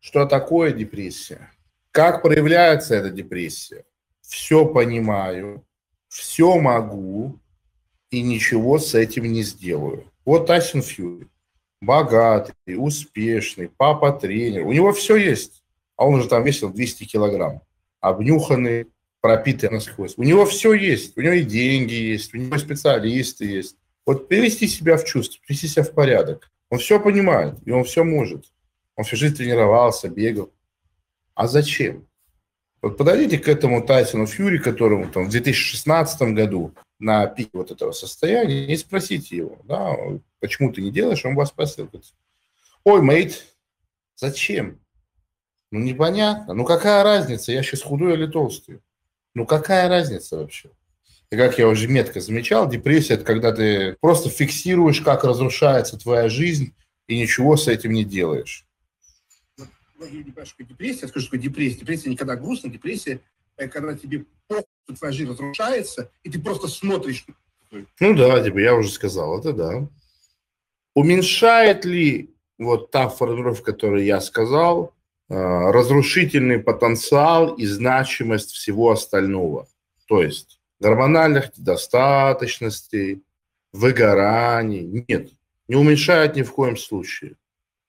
Что такое депрессия? Как проявляется эта депрессия? Все понимаю, все могу и ничего с этим не сделаю. Вот Тайсон Фьюри. Богатый, успешный, папа-тренер. У него все есть. А он уже там весил 200 килограмм. Обнюханный, пропитый насквозь. У него все есть. У него и деньги есть, у него специалисты есть. Вот привести себя в чувство, привести себя в порядок. Он все понимает, и он все может. Он всю жизнь тренировался, бегал. А зачем? Вот подойдите к этому Тайсону Фьюри, которому там в 2016 году на пике вот этого состояния, и спросите его, да, почему ты не делаешь, он вас спросил, ой, мейт, зачем? Ну, непонятно. Ну, какая разница, я сейчас худой или толстый? Ну, какая разница вообще? И как я уже метко замечал, депрессия – это когда ты просто фиксируешь, как разрушается твоя жизнь, и ничего с этим не делаешь. Многие не понимают, что депрессия. Я скажу, что депрессия. Депрессия никогда грустная. Депрессия – когда тебе твоя жизнь разрушается, и ты просто смотришь. Ну да, типа я уже сказал, это да. Уменьшает ли вот та формулировка, которую я сказал, э, разрушительный потенциал и значимость всего остального? То есть гормональных недостаточностей, выгораний. Нет, не уменьшает ни в коем случае.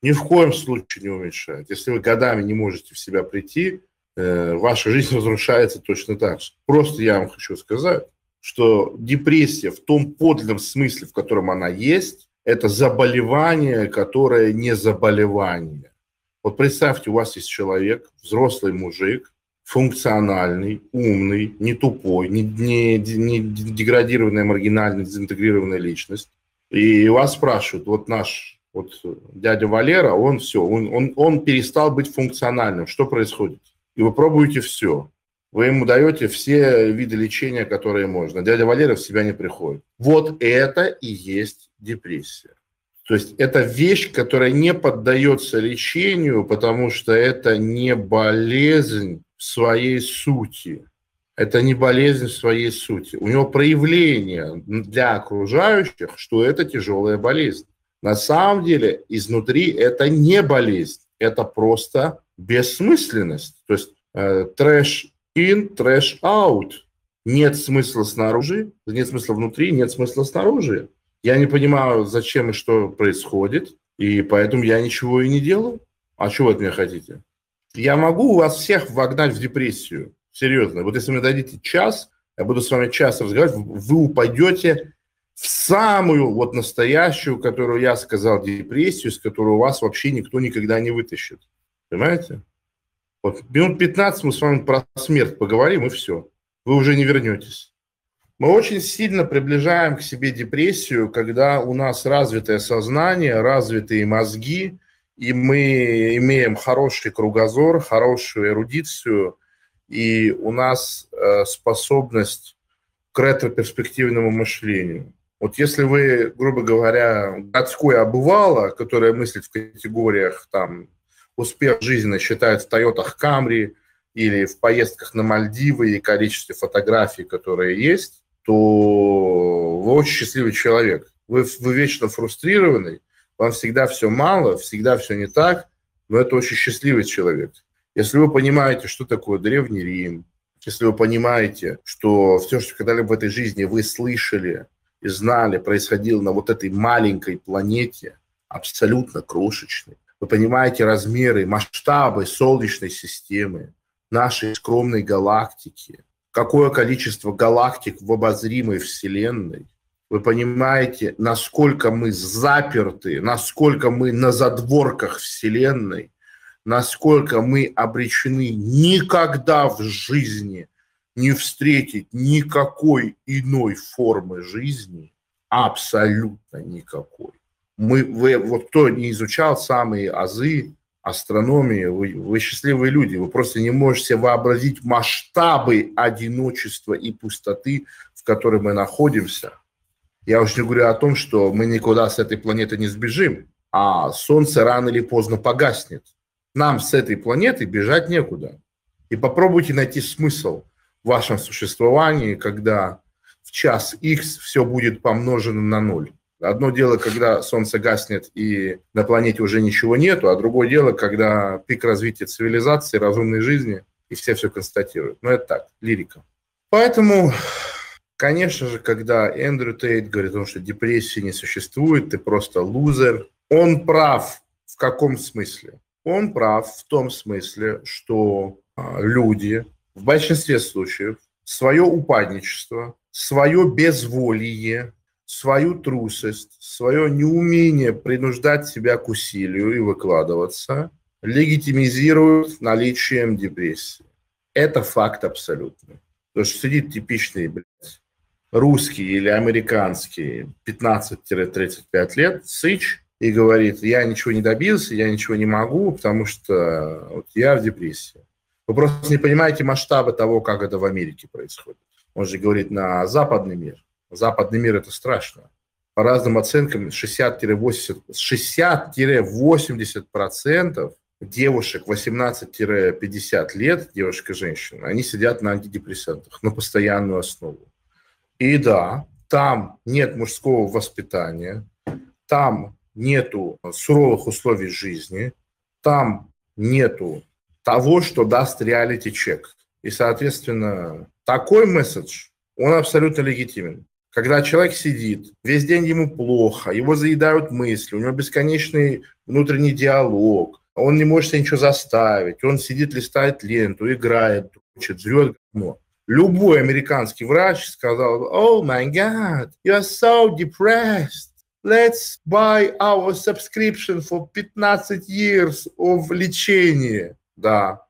Ни в коем случае не уменьшает. Если вы годами не можете в себя прийти, э, ваша жизнь разрушается точно так же. Просто я вам хочу сказать, что депрессия в том подлинном смысле, в котором она есть, это заболевание, которое не заболевание. Вот представьте, у вас есть человек, взрослый мужик, функциональный, умный, не тупой, не, не, не деградированная, маргинальная, дезинтегрированная личность. И вас спрашивают, вот наш вот дядя Валера, он все, он, он, он перестал быть функциональным. Что происходит? И вы пробуете все. Вы ему даете все виды лечения, которые можно. Дядя Валера в себя не приходит. Вот это и есть депрессия. То есть это вещь, которая не поддается лечению, потому что это не болезнь, в своей сути. Это не болезнь в своей сути. У него проявление для окружающих, что это тяжелая болезнь. На самом деле изнутри это не болезнь, это просто бессмысленность. То есть э, трэш in, трэш out. Нет смысла снаружи, нет смысла внутри, нет смысла снаружи. Я не понимаю, зачем и что происходит, и поэтому я ничего и не делаю. А что вы от меня хотите? Я могу вас всех вогнать в депрессию. Серьезно. Вот если мне дадите час, я буду с вами час разговаривать, вы упадете в самую вот настоящую, которую я сказал, депрессию, с которой вас вообще никто никогда не вытащит. Понимаете? Вот минут 15 мы с вами про смерть поговорим, и все. Вы уже не вернетесь. Мы очень сильно приближаем к себе депрессию, когда у нас развитое сознание, развитые мозги – и мы имеем хороший кругозор, хорошую эрудицию, и у нас э, способность к ретро-перспективному мышлению. Вот если вы, грубо говоря, городское обывало, которое мыслит в категориях там успех жизни считает в Тойотах Камри или в поездках на Мальдивы и количестве фотографий, которые есть, то вы очень счастливый человек. Вы, вы вечно фрустрированный, вам всегда все мало, всегда все не так, но это очень счастливый человек. Если вы понимаете, что такое Древний Рим, если вы понимаете, что все, что когда-либо в этой жизни вы слышали и знали, происходило на вот этой маленькой планете, абсолютно крошечной, вы понимаете размеры, масштабы Солнечной системы, нашей скромной галактики, какое количество галактик в обозримой Вселенной – вы понимаете, насколько мы заперты, насколько мы на задворках Вселенной, насколько мы обречены никогда в жизни не встретить никакой иной формы жизни, абсолютно никакой. Мы, вы, вот кто не изучал самые азы астрономии, вы, вы счастливые люди, вы просто не можете вообразить масштабы одиночества и пустоты, в которой мы находимся – я уж не говорю о том, что мы никуда с этой планеты не сбежим, а Солнце рано или поздно погаснет. Нам с этой планеты бежать некуда. И попробуйте найти смысл вашем существовании, когда в час X все будет помножено на ноль. Одно дело, когда солнце гаснет и на планете уже ничего нету, а другое дело, когда пик развития цивилизации, разумной жизни, и все все констатируют. Но это так, лирика. Поэтому, конечно же, когда Эндрю Тейт говорит о том, что депрессии не существует, ты просто лузер, он прав в каком смысле? Он прав в том смысле, что а, люди в большинстве случаев свое упадничество, свое безволие, свою трусость, свое неумение принуждать себя к усилию и выкладываться легитимизируют наличием депрессии. Это факт абсолютный. Потому что сидит типичный, блядь, русский или американский 15-35 лет, сыч, и говорит, я ничего не добился, я ничего не могу, потому что вот я в депрессии. Вы просто не понимаете масштабы того, как это в Америке происходит. Он же говорит на западный мир. Западный мир – это страшно. По разным оценкам 60-80%, 60-80% девушек 18-50 лет, девушек и женщин, они сидят на антидепрессантах на постоянную основу. И да, там нет мужского воспитания, там нету суровых условий жизни, там нету того, что даст реалити-чек. И, соответственно, такой месседж, он абсолютно легитимен. Когда человек сидит, весь день ему плохо, его заедают мысли, у него бесконечный внутренний диалог, он не может ничего заставить, он сидит, листает ленту, играет, учит, жрет говно. Любой американский врач сказал, oh my God, you are so depressed. Let's buy our subscription for 15 years of лечения. Да,